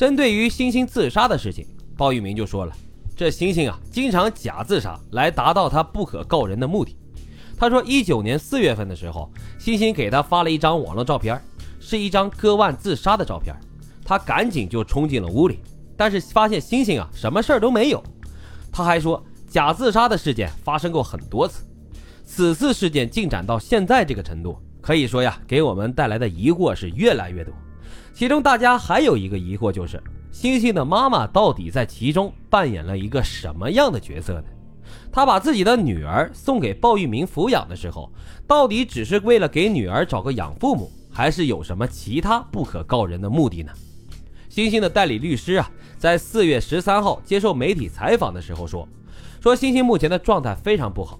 针对于星星自杀的事情，鲍玉明就说了：“这星星啊，经常假自杀来达到他不可告人的目的。”他说，一九年四月份的时候，星星给他发了一张网络照片，是一张割腕自杀的照片。他赶紧就冲进了屋里，但是发现星星啊，什么事儿都没有。他还说，假自杀的事件发生过很多次，此次事件进展到现在这个程度，可以说呀，给我们带来的疑惑是越来越多。其中，大家还有一个疑惑就是，星星的妈妈到底在其中扮演了一个什么样的角色呢？她把自己的女儿送给鲍玉明抚养的时候，到底只是为了给女儿找个养父母，还是有什么其他不可告人的目的呢？星星的代理律师啊，在四月十三号接受媒体采访的时候说，说星星目前的状态非常不好，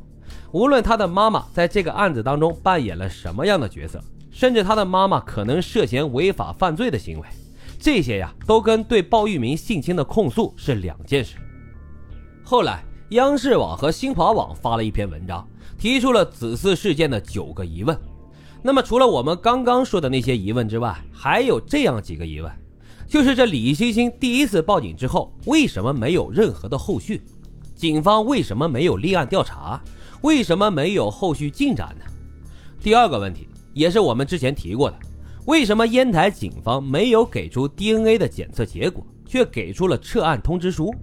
无论他的妈妈在这个案子当中扮演了什么样的角色，甚至他的妈妈可能涉嫌违法犯罪的行为，这些呀，都跟对鲍玉明性侵的控诉是两件事。后来。央视网和新华网发了一篇文章，提出了此次事件的九个疑问。那么，除了我们刚刚说的那些疑问之外，还有这样几个疑问：就是这李星星第一次报警之后，为什么没有任何的后续？警方为什么没有立案调查？为什么没有后续进展呢？第二个问题也是我们之前提过的：为什么烟台警方没有给出 DNA 的检测结果，却给出了撤案通知书？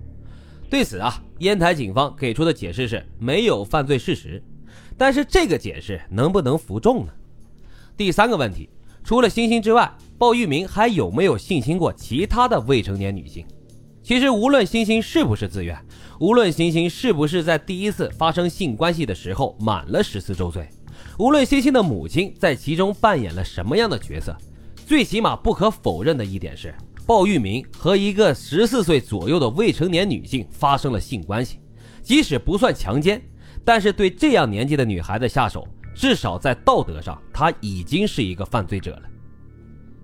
对此啊，烟台警方给出的解释是没有犯罪事实，但是这个解释能不能服众呢？第三个问题，除了星星之外，鲍玉明还有没有性侵过其他的未成年女性？其实无论星星是不是自愿，无论星星是不是在第一次发生性关系的时候满了十四周岁，无论星星的母亲在其中扮演了什么样的角色，最起码不可否认的一点是。鲍玉明和一个十四岁左右的未成年女性发生了性关系，即使不算强奸，但是对这样年纪的女孩子下手，至少在道德上他已经是一个犯罪者了。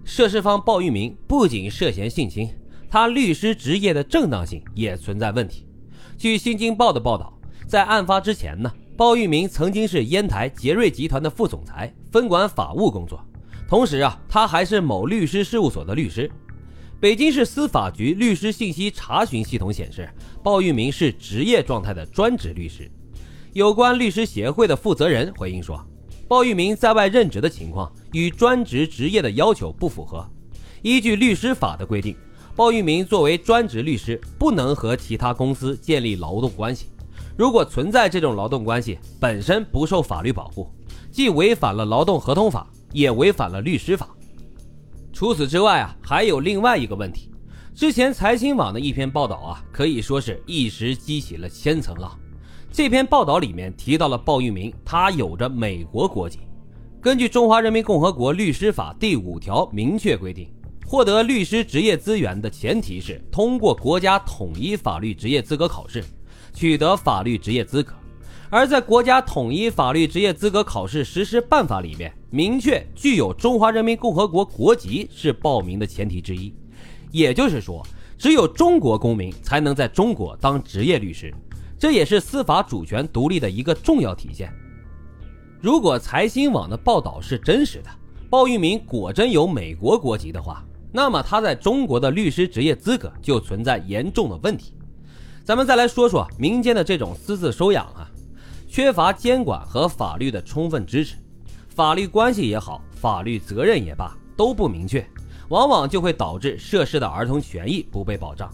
涉事方鲍玉明不仅涉嫌性侵，他律师职业的正当性也存在问题。据《新京报》的报道，在案发之前呢，鲍玉明曾经是烟台杰瑞集团的副总裁，分管法务工作，同时啊，他还是某律师事务所的律师。北京市司法局律师信息查询系统显示，鲍玉明是职业状态的专职律师。有关律师协会的负责人回应说，鲍玉明在外任职的情况与专职职业的要求不符合。依据律师法的规定，鲍玉明作为专职律师，不能和其他公司建立劳动关系。如果存在这种劳动关系，本身不受法律保护，既违反了劳动合同法，也违反了律师法。除此之外啊，还有另外一个问题。之前财新网的一篇报道啊，可以说是一时激起了千层浪。这篇报道里面提到了鲍玉明，他有着美国国籍。根据《中华人民共和国律师法》第五条明确规定，获得律师职业资源的前提是通过国家统一法律职业资格考试，取得法律职业资格。而在国家统一法律职业资格考试实施办法里面，明确具有中华人民共和国国籍是报名的前提之一。也就是说，只有中国公民才能在中国当职业律师，这也是司法主权独立的一个重要体现。如果财新网的报道是真实的，鲍玉明果真有美国国籍的话，那么他在中国的律师职业资格就存在严重的问题。咱们再来说说民间的这种私自收养啊。缺乏监管和法律的充分支持，法律关系也好，法律责任也罢，都不明确，往往就会导致涉事的儿童权益不被保障。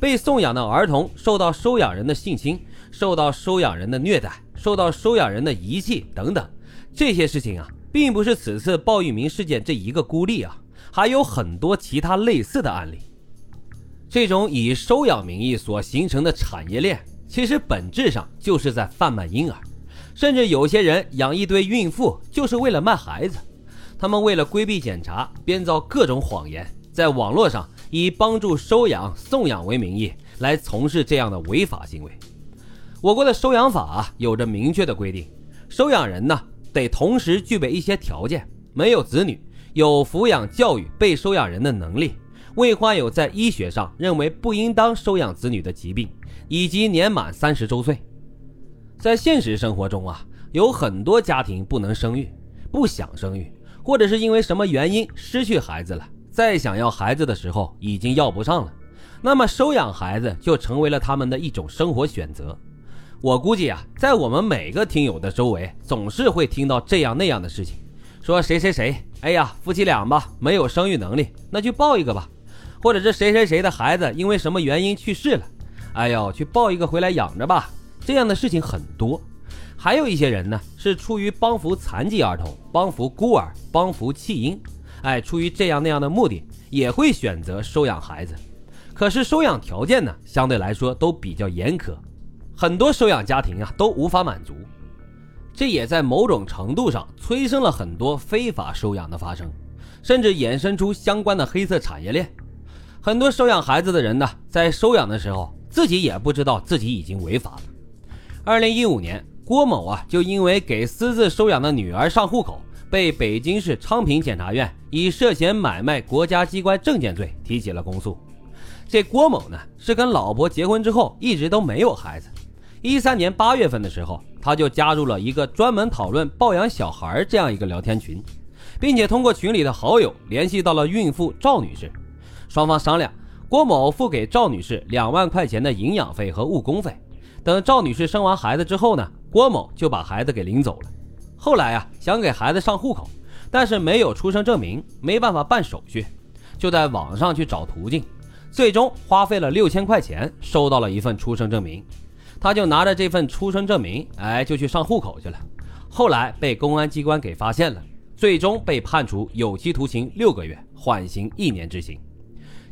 被送养的儿童受到收养人的性侵，受到收养人的虐待，受到收养人的遗弃等等，这些事情啊，并不是此次鲍玉明事件这一个孤立啊，还有很多其他类似的案例。这种以收养名义所形成的产业链。其实本质上就是在贩卖婴儿，甚至有些人养一堆孕妇就是为了卖孩子。他们为了规避检查，编造各种谎言，在网络上以帮助收养、送养为名义来从事这样的违法行为。我国的收养法有着明确的规定，收养人呢得同时具备一些条件：没有子女，有抚养教育被收养人的能力，未患有在医学上认为不应当收养子女的疾病。以及年满三十周岁，在现实生活中啊，有很多家庭不能生育，不想生育，或者是因为什么原因失去孩子了，再想要孩子的时候已经要不上了，那么收养孩子就成为了他们的一种生活选择。我估计啊，在我们每个听友的周围，总是会听到这样那样的事情，说谁谁谁，哎呀，夫妻俩吧没有生育能力，那就抱一个吧；或者是谁谁谁的孩子因为什么原因去世了，哎呦，去抱一个回来养着吧。这样的事情很多。还有一些人呢，是出于帮扶残疾儿童、帮扶孤儿、帮扶弃婴，哎，出于这样那样的目的，也会选择收养孩子。可是收养条件呢，相对来说都比较严苛。很多收养家庭啊都无法满足，这也在某种程度上催生了很多非法收养的发生，甚至衍生出相关的黑色产业链。很多收养孩子的人呢，在收养的时候自己也不知道自己已经违法了。二零一五年，郭某啊就因为给私自收养的女儿上户口，被北京市昌平检察院以涉嫌买卖国家机关证件罪提起了公诉。这郭某呢是跟老婆结婚之后一直都没有孩子。一三年八月份的时候，他就加入了一个专门讨论抱养小孩这样一个聊天群，并且通过群里的好友联系到了孕妇赵女士，双方商量，郭某付给赵女士两万块钱的营养费和误工费，等赵女士生完孩子之后呢，郭某就把孩子给领走了。后来啊，想给孩子上户口，但是没有出生证明，没办法办手续，就在网上去找途径，最终花费了六千块钱收到了一份出生证明。他就拿着这份出生证明，哎，就去上户口去了。后来被公安机关给发现了，最终被判处有期徒刑六个月，缓刑一年执行。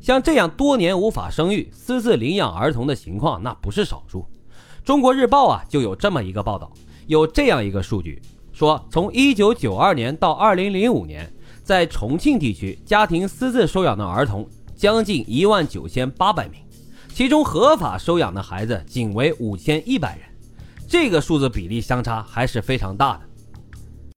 像这样多年无法生育、私自领养儿童的情况，那不是少数。中国日报啊就有这么一个报道，有这样一个数据，说从1992年到2005年，在重庆地区家庭私自收养的儿童将近一万九千八百名。其中合法收养的孩子仅为五千一百人，这个数字比例相差还是非常大的。